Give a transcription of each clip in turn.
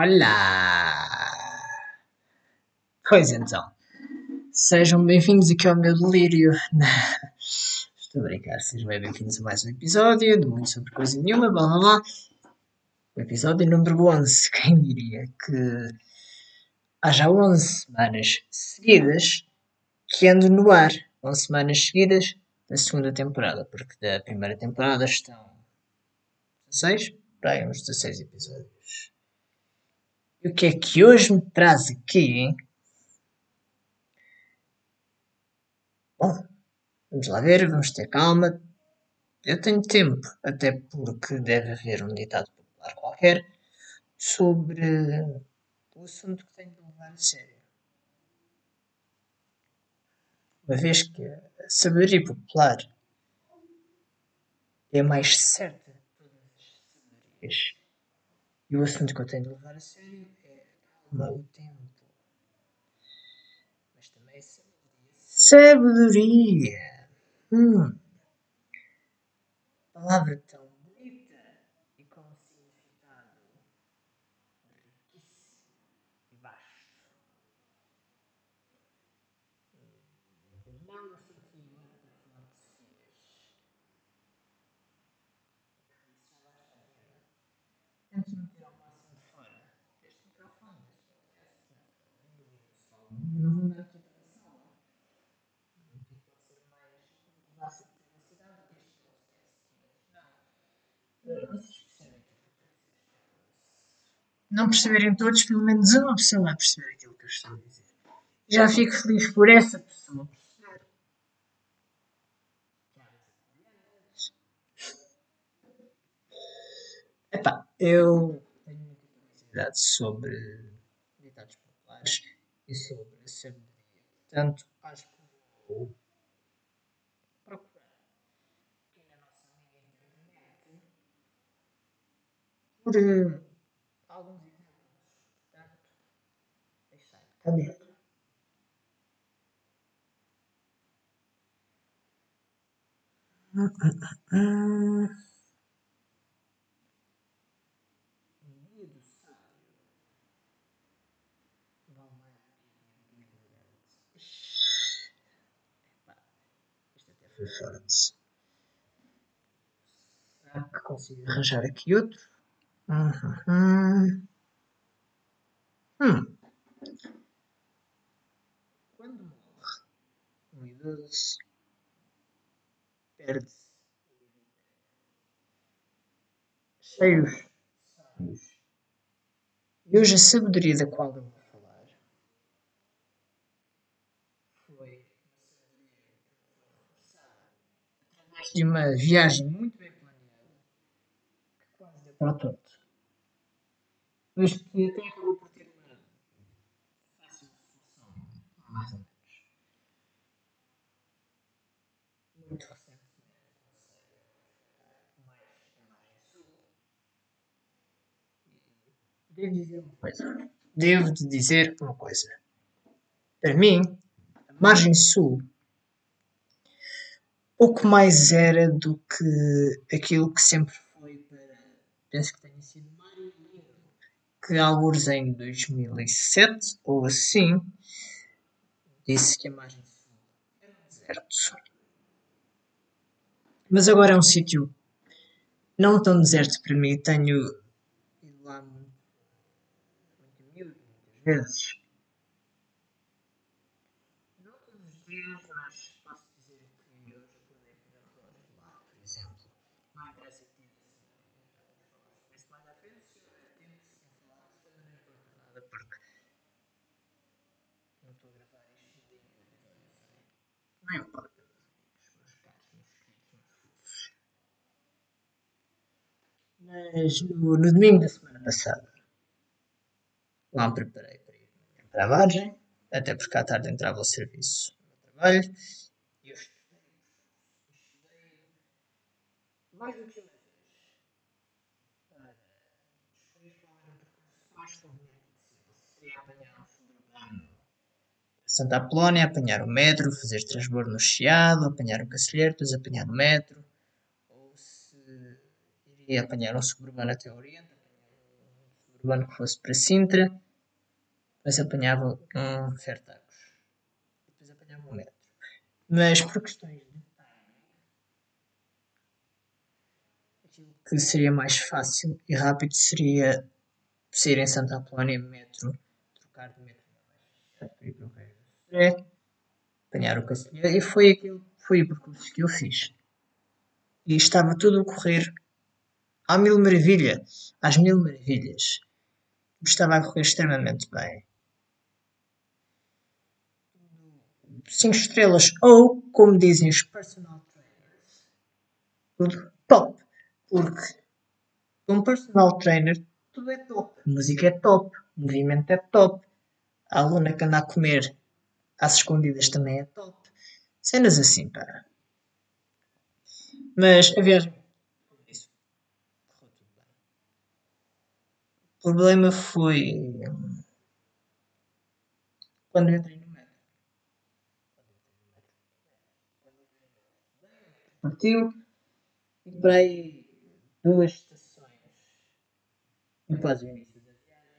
Olá! Pois então, sejam bem-vindos aqui ao meu delírio. Estou a brincar, sejam bem-vindos a mais um episódio de Muito Sobre Coisa Nenhuma, blá blá blá. O episódio número 11. Quem diria que há já 11 semanas seguidas que ando no ar. 11 semanas seguidas da segunda temporada, porque da primeira temporada estão 16, para aí uns 16 episódios. E o que é que hoje me traz aqui? Bom, vamos lá ver, vamos ter calma. Eu tenho tempo, até porque deve haver um ditado popular qualquer sobre o assunto que tenho de levar a sério. Uma vez que a sabedoria popular é mais certa de todas as sabedorias. E o assunto que eu tenho de levar a sério é o tempo. Mas também sabedoria. Sabedoria! Hum. Palavra tão bonita e com um significado riquíssimo e vasto. Não no sentido de falar de Sofia. Tento meter ao máximo de fora deste microfone, deste podcast, não vou dar aqui para a sala. Pode ser mais levar-se de privacidade que este podcast, mas não. Vocês percebem aquilo que eu estou a dizer. Não perceberem todos, pelo menos uma pessoa vai perceber aquilo que eu estou a dizer. Já fico feliz por essa pessoa. Epá, eu tenho muita curiosidade sobre ditados populares e sobre a sabedoria. Portanto, acho que vou procurar aqui na nossa amiga internet por eh, alguns exemplos. Portanto, deixar cá dentro. Hum, hum, hum. Guia do sábio. Vale mais do que Epá, Isto até foi forte. Será que consigo arranjar aqui outro? Uhum. Hum. Quando morre um idoso, perde-se cheios sábios. E hoje a sabedoria da qual eu vou falar foi através de uma viagem muito bem planeada que quase deu para torto. Mas que até acabou por ter uma fácil solução, mais ou menos. Muito. Devo dizer uma coisa. Devo te dizer uma coisa. Para mim, a margem sul pouco mais era do que aquilo que sempre foi para. Penso que tenha sido que alguns em 2007 ou assim disse que a margem sul era um deserto. Mas agora é um sítio não tão deserto para mim. Tenho ido lá muitas vezes. Não todos os dias, posso dizer que lá, por exemplo. Não. Mas mais estou a. Não importa, meus amigos, meus caros, meus queridos, meus fofos. Mas no, no domingo da semana passada, lá me preparei para ir para a vargem, até porque à tarde entrava ao serviço no trabalho, e eu estudei, estudei mais do que uma vez para escolher qual era o percurso mais. Conveniente seria apanhar um suburbano a Santa Apolónia, apanhar o metro, fazer transbordo no Chiado, apanhar o Cacilheiro, depois apanhar o metro, ou se iria apanhar um suburbano até o Oriente, apanhar um urbano que fosse para Sintra, depois apanhava um Fertagos. Depois apanhava um metro. Mas por questões de aquilo que seria mais fácil e rápido seria sair em Santa Apolónia metro, trocar de metro o Reis apanhar o Cacilheiro e foi aquilo foi o percurso que eu fiz. E estava tudo a correr à mil maravilhas, às mil maravilhas. Estava a correr extremamente bem. Cinco estrelas, ou como dizem os personal trainers, tudo top. Porque um personal trainer tudo é top. A música é top, o movimento é top. A aluna que anda a comer às escondidas também é top. Cenas assim, pá. Mas a viagem. Isso. Correu tudo bem. O problema foi. Quando eu entrei no metro. Partiu. E para aí duas estações. E quase o início da viagem.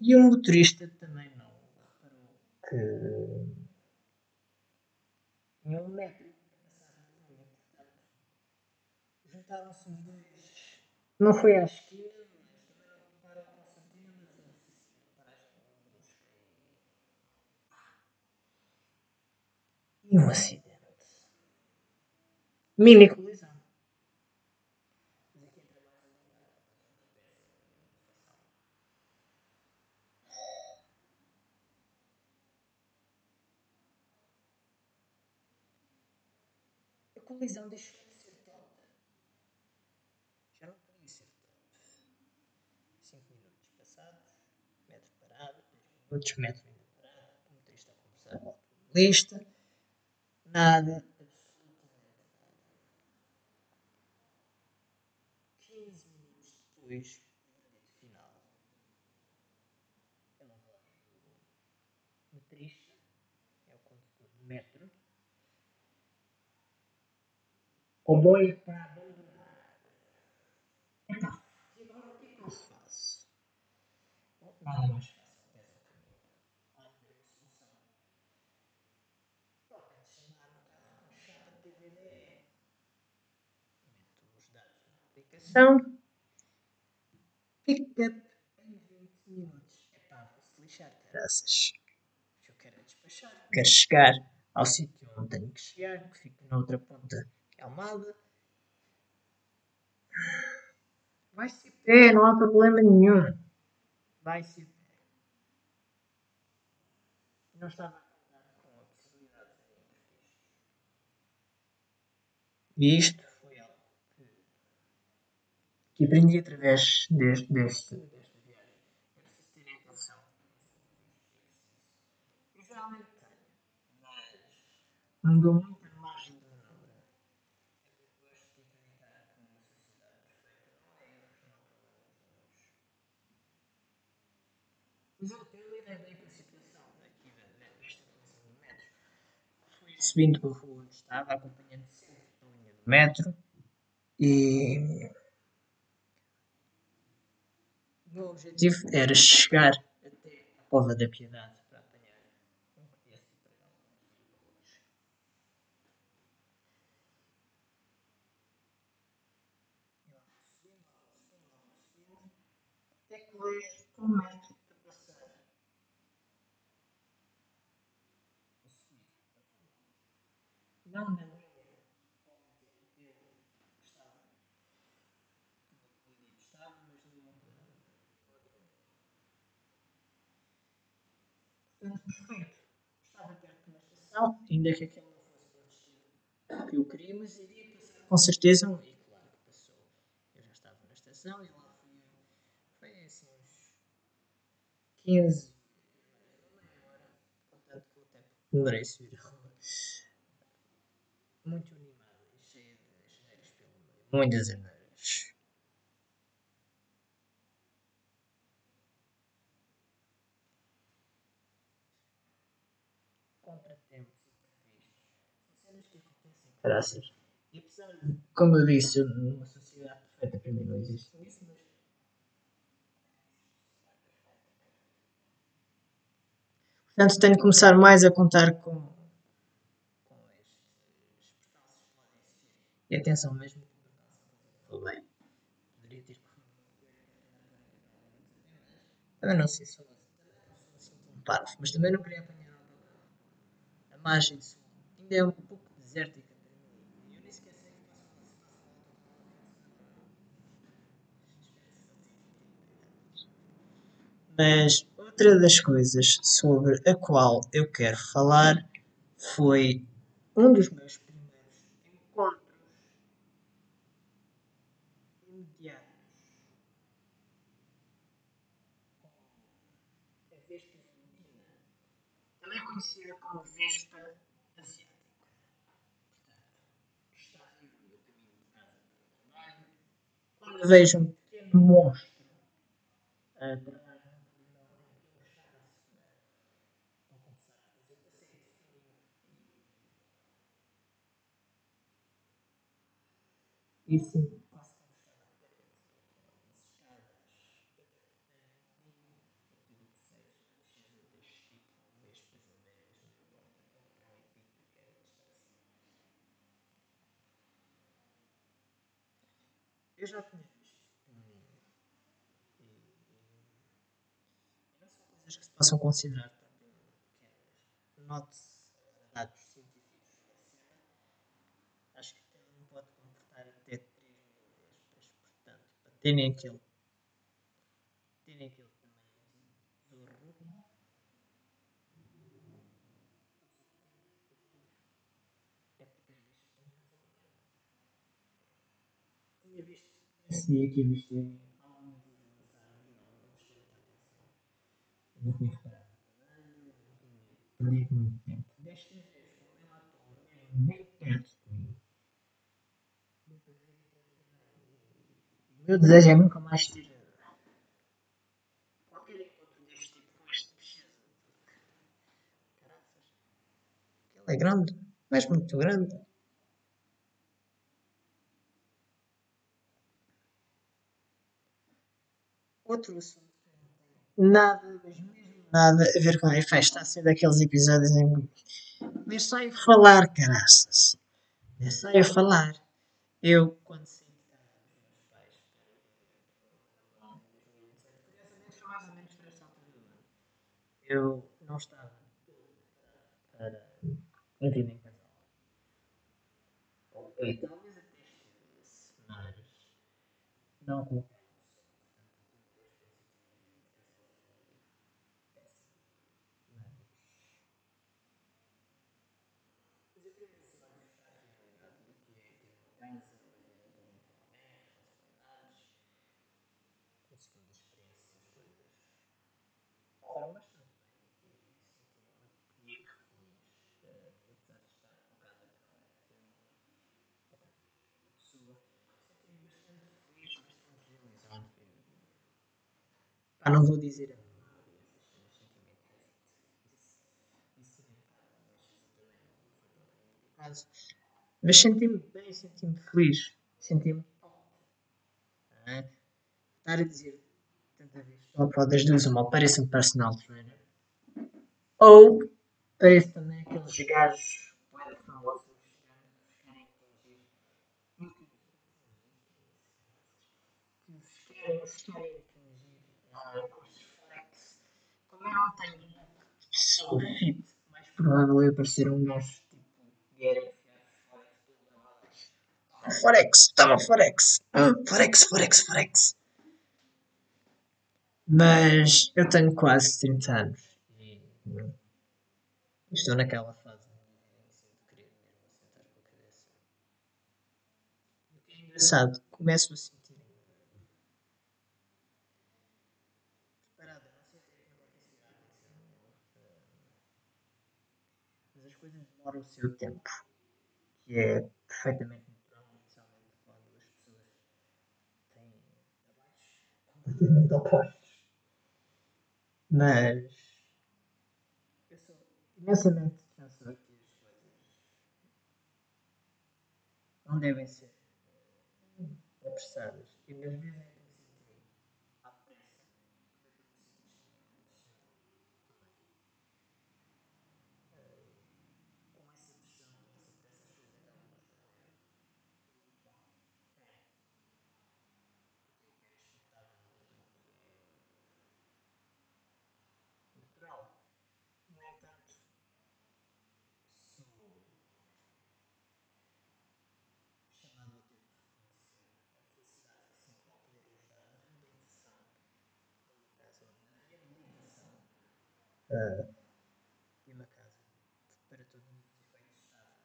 E o motorista também não reparou que tinha um metro juntaram-se os dois. Não foi à esquina, mas também não repararam a concertina, mas se paragem brusca e. Um acidente. Mini colisão. A colisão deixou de ser top. Já não podia ser top. 5 minutos passados, metro parado, 2 minutos, metro ainda parado, o motorista a conversar com o automobilista, nada, absolutamente nada. 15 minutos depois, o verdito final. Uma do motorista, é o condutor do metro. Comboio para abandonar. Epá, e agora o que é que eu faço? Bom, Nada mais fácil, peço ao caminho. Há de haver uma solução. Toca de chamar um carro com chapa de DVD. Meto os dados aplicação. Pick-up em 20 minutos. Epá, vou-se lixar, caraças. Eu quero despachar. Quero chegar ao sítio onde tenho que chegar, que fica na outra ponta, que é Almada. Vai-se a pé, não há problema nenhum. Vai-se a pé. Não estava a contar com a possibilidade de. E isto aprendi através deste, deste, desta viagem. É preciso terem atenção. Eu geralmente tenho, mas não dou muita margem de manobra. Eu gosto de acreditar que numa sociedade perfeita não nenhums. Mas eu, com a aqui da- da- desta coisa do metro. Fui subindo para a rua onde estava, acompanhando sempre a linha do metro. E meu objetivo era chegar até a Pova da Piedade para apanhar um esse para hoje. Até que vejo um metro a passar. A subir. Não na minha. Eu estava. Estava, mas numa outra. Portanto, perfeito. Estava perto da estação, ainda que aquele não fosse o destino que eu queria, mas iria passar com certeza. um- claro que passou. Eu já estava na estação e lá fui. Foi assim uns 15, meia hora, contando com o tempo que demorei subir a rua. Muito animada e cheia de asneiras pelo meio. Muitas asneiras. caraças. E apesar de, como eu disse, numa sociedade perfeita para mim não existe mas. Portanto, tenho de começar mais a contar com. com é? E atenção mesmo. Tudo bem. Poderia ter Também não sei se sou assim um parvo, mas também não queria apanhar a margem sul. Ainda é um pouco desértica Mas outra das coisas sobre a qual eu quero falar foi um dos meus primeiros encontros imediatos a Vespa Feminina, também conhecida como Vespa Asiática. Portanto, está no caminho de casa para o trabalho, quando vejo um pequeno monstro a E sim, quase como estar na parede, nas escadas, tudo o que seja, descer deste tipo, destes pesadelos, não é dito que era distância. Eu já tinha visto e não são coisas que se possam considerar também pequenas. Note-se dados científicos da cena. Acho que cada um pode comportar até 3 mil vespas, portanto, para terem aquele, terem aquele tamanho do. É tinha visto existem algumas lançadas, não, não. Não tinha reparado. Perdi muito tempo. Desta vez, mesmo bem perto de mim, o meu desejo é nunca mais ter qualquer encontro deste tipo com este bicho. Caraças. Ele é grande, mas muito grande. Outro assunto nada, mas mesmo nada a ver com a festa. Está a ser daqueles episódios em que nem sai a falar, caraças. Nem sai a falar. Eu, quando saí de casa dos meus pais, curiosamente foi mais ou menos para esta altura do ano, eu não estava para vida em casal. Ok, talvez até estivesse, mas não Ah, não vou dizer. Mas senti-me bem, senti-me feliz, senti-me é? Estar a dizer tanta vez só para das duas, uma parece um personal trainer. Ou parece também aqueles gajos que que querem, querem como eu não tenho pessoa fit, mais provável é aparecer um gajo tipo Guerra Forex, estava Forex. Forex, Forex, Forex. Mas eu tenho quase 30 anos e estou naquela fase de que é engraçado, começo a sentir preparada, não sei até que não vai ser a atenção, mas as demoram o seu tempo, que é perfeitamente completamente opostos. Mas eu sou imensamente defensor que as coisas não devem ser apressadas. E às uh, e uma casa para efeitos estava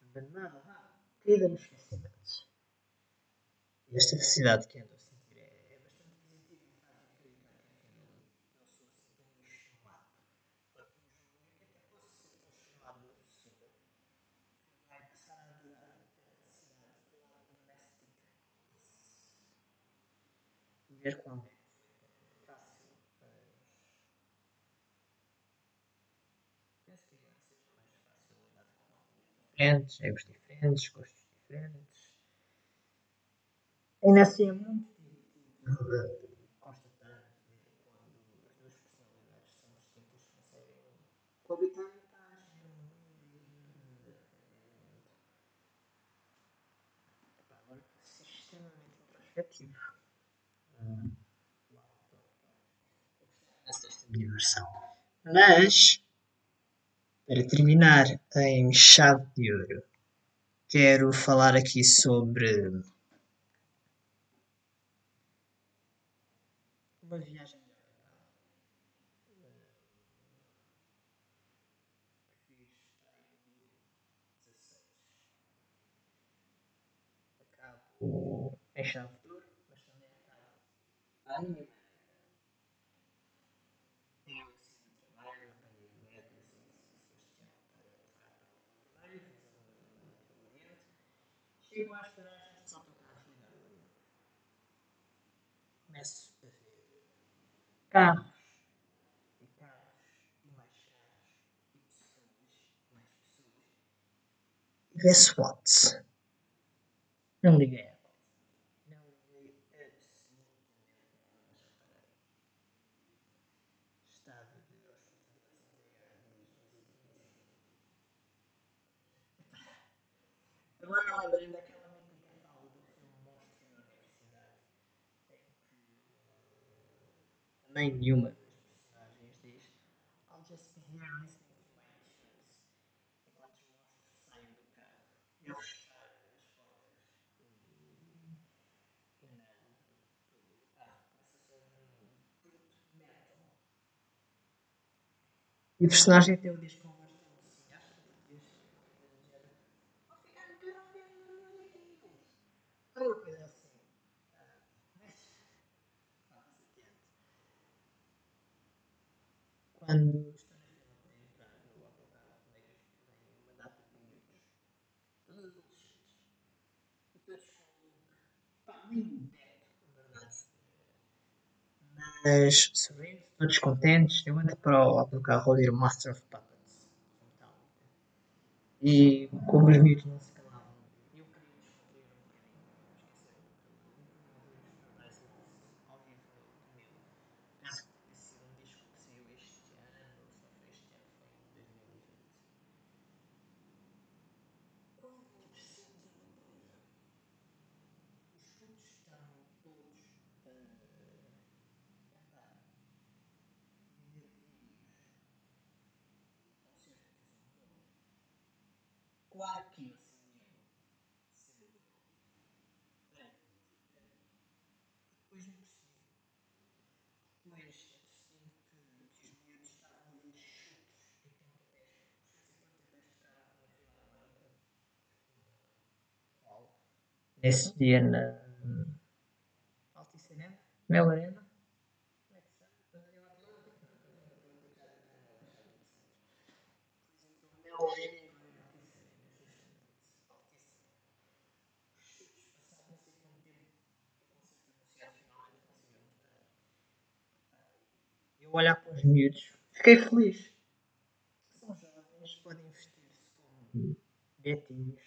abandonada, caída nos esquecimentos. E esta felicidade que ando a sentir é, é bastante positiva e faz acreditar que afinal não sou assim tão lixo no lado. Porque um jogo que até posso ser transformado numa pessoa que vai passar a adorar a felicidade do lado doméstica. Ver quão diferentes, egos diferentes, gostos diferentes. Ainda assim é muito difícil constatar quando as duas personalidades são distintas, conseguem coabitar em paz. Agora, é extremamente introspectivo. Hum. Esta é a minha versão. Mas para terminar em chave de ouro, quero falar aqui sobre uma viagem. Acabo em chave de ouro, mas também acabo chego às paragens de autocarros ligados. Começo a ver carros e carros e mais carros e pessoas e mais pessoas. E guess what? Não liguei a coisa. Não liguei absolutamente nada, mas reparei. Estado de hospitalização Agora lembrei daquela nem nenhuma das personagens diz I'll just be here listening to my tunes enquanto saem do carro e as portas e na o carro passa sobre um bruto metal e o personagem até o diz com voz tão assim acho que diz vou ficar no carro a ouvir musiquinhas uma coisa assim quando estou na fila para entrar no autocarro, vejo que vem uma data de miúdos, todos adolescentes, e todos com um look, pá, nem teto, na verdade. Mas sorrindo, todos contentes, eu entro para o autocarro o Master of Puppets, E como os miúdos não se calavam, eu queria descontrair um bocadinho, esquecer um bocadinho, nunca me ouvir os Paradise ao vivo comigo. Penso que tenha sido um disco que saiu este Claro que eu acendeu. Depois não percebi. Depois apercebi que, que os miúdos estavam a ouvir chutos e pontapés. Chutes pontapés tocaram na Filarmónica. Nesse dia na Altice Arena, Mel Arena. Como é que se chama? Mel Arena. Olhar para os miúdos, fiquei feliz. São jovens, podem vestir-se como betinhos.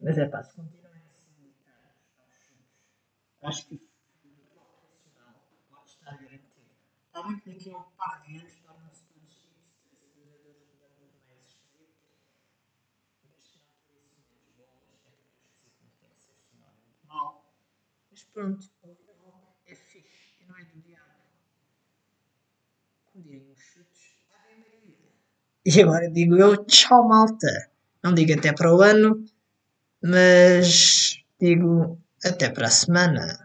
Mas é pá, se continuarem a ser dedicados aos filhos, acho que o futuro nacional pode estar garantido. Está bem que daqui a um par de anos tornam-se todos hipsters e bandas mais esquisitas. Mas que não por isso menos boas, é não tem que ser sinónimo de mal. Mas pronto, ouvir rock é fixe e não é do diabo chutes. E agora digo eu tchau, malta. Não digo até para o ano, mas digo até para a semana.